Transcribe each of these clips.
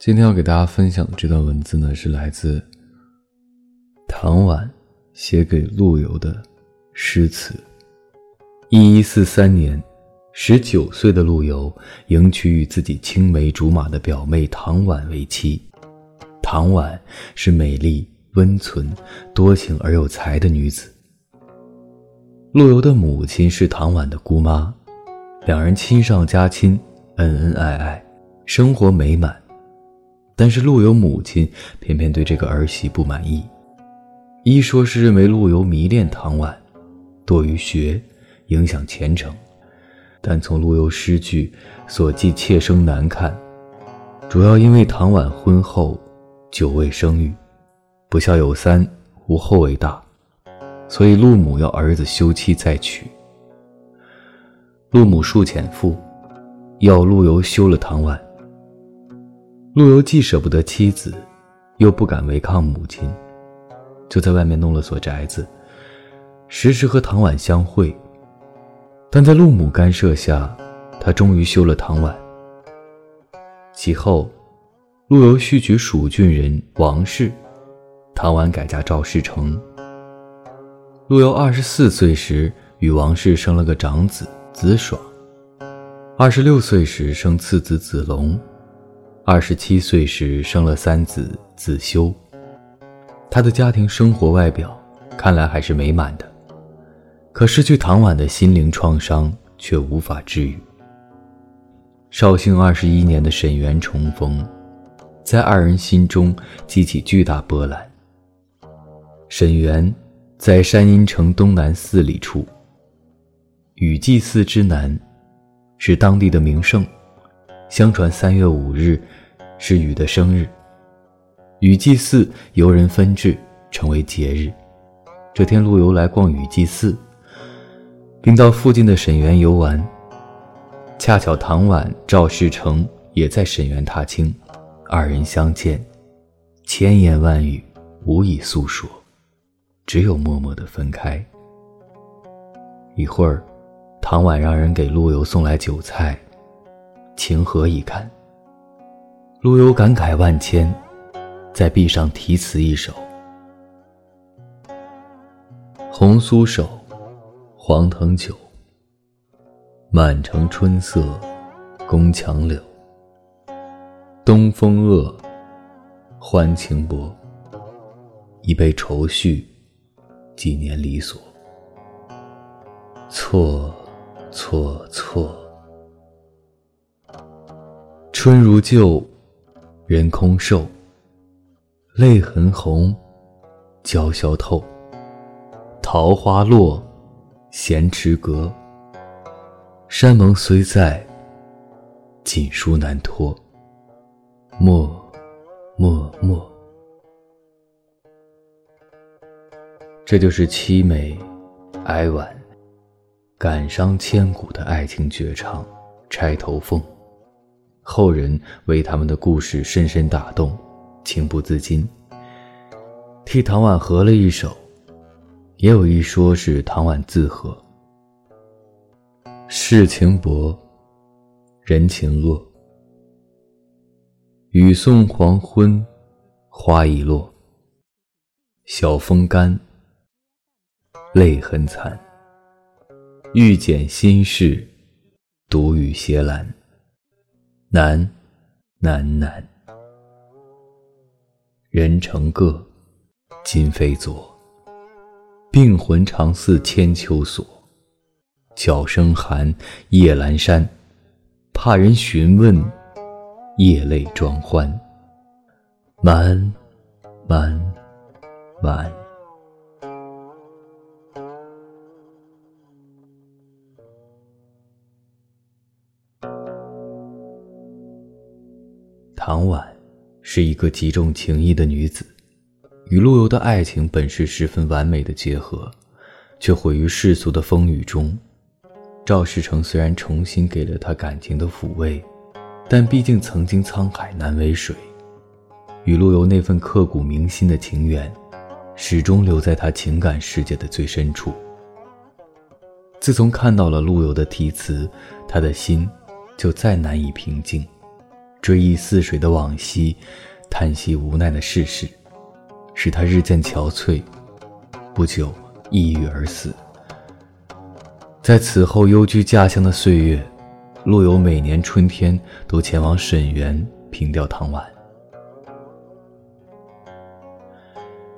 今天要给大家分享的这段文字呢，是来自唐婉写给陆游的诗词。一一四三年，十九岁的陆游迎娶与自己青梅竹马的表妹唐婉为妻。唐婉是美丽、温存、多情而有才的女子。陆游的母亲是唐婉的姑妈，两人亲上加亲，恩恩爱爱，生活美满。但是陆游母亲偏偏对这个儿媳不满意，一说是认为陆游迷恋唐婉，多于学，影响前程；但从陆游诗句所记妾生难看，主要因为唐婉婚后久未生育，不孝有三，无后为大，所以陆母要儿子休妻再娶。陆母数遣父，要陆游休了唐婉。陆游既舍不得妻子，又不敢违抗母亲，就在外面弄了所宅子，时时和唐婉相会。但在陆母干涉下，他终于休了唐婉。其后，陆游续娶蜀郡人王氏，唐婉改嫁赵世成。陆游二十四岁时与王氏生了个长子子爽，二十六岁时生次子子龙。二十七岁时生了三子子修，他的家庭生活外表看来还是美满的，可失去唐婉的心灵创伤却无法治愈。绍兴二十一年的沈园重逢，在二人心中激起巨大波澜。沈园在山阴城东南四里处，雨祭寺之南，是当地的名胜。相传三月五日。是禹的生日，禹祭祀由人分制，成为节日。这天，陆游来逛禹祭祀，并到附近的沈园游玩。恰巧唐婉、赵世成也在沈园踏青，二人相见，千言万语无以诉说，只有默默的分开。一会儿，唐婉让人给陆游送来酒菜，情何以堪？陆游感慨万千，在壁上题词一首：“红酥手，黄藤酒。满城春色宫墙柳。东风恶，欢情薄。一杯愁绪，几年离索。错，错，错。春如旧。”人空瘦，泪痕红，娇绡透。桃花落，闲池阁。山盟虽在，锦书难托。默，默，默。这就是凄美、哀婉、感伤千古的爱情绝唱《钗头凤》。后人为他们的故事深深打动，情不自禁，替唐婉和了一首。也有一说是唐婉自和。世情薄，人情恶。雨送黄昏，花已落。晓风干，泪痕残。欲笺心事，独语斜阑。难，难，难。人成各，今非昨。病魂常似千秋锁。角声寒，夜阑珊。怕人询问，夜泪装欢。满，满，满。唐婉是一个极重情义的女子，与陆游的爱情本是十分完美的结合，却毁于世俗的风雨中。赵世成虽然重新给了她感情的抚慰，但毕竟曾经沧海难为水，与陆游那份刻骨铭心的情缘，始终留在他情感世界的最深处。自从看到了陆游的题词，他的心就再难以平静。追忆似水的往昔，叹息无奈的世事，使他日渐憔悴，不久抑郁而死。在此后幽居家乡的岁月，陆游每年春天都前往沈园凭吊唐婉。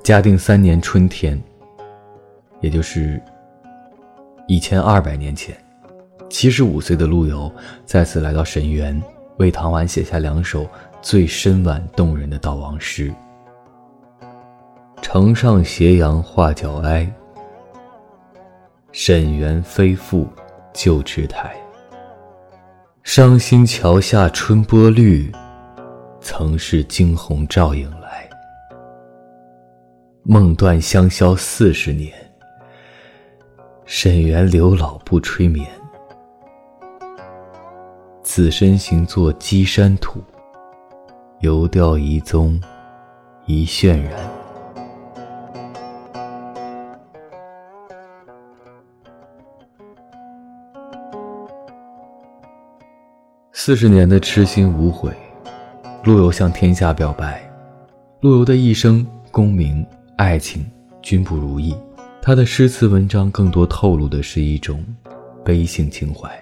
嘉定三年春天，也就是一千二百年前，七十五岁的陆游再次来到沈园，为唐婉写下两首最深婉动人的悼亡诗：“城上斜阳画角哀，沈园非复旧池台。伤心桥下春波绿，曾是惊鸿照影来。”梦断香消四十年，沈园柳老不吹眠。此身行作稽山土，游钓遗踪一泫然。四十年的痴心无悔，陆游向天下表白。陆游的一生功名。爱情均不如意，他的诗词文章更多透露的是一种悲性情怀，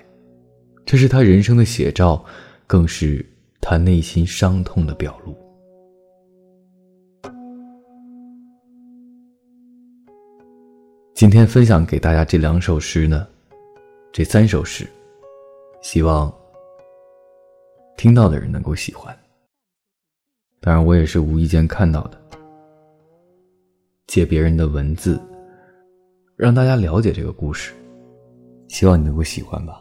这是他人生的写照，更是他内心伤痛的表露。今天分享给大家这两首诗呢，这三首诗，希望听到的人能够喜欢。当然，我也是无意间看到的。借别人的文字，让大家了解这个故事，希望你能够喜欢吧。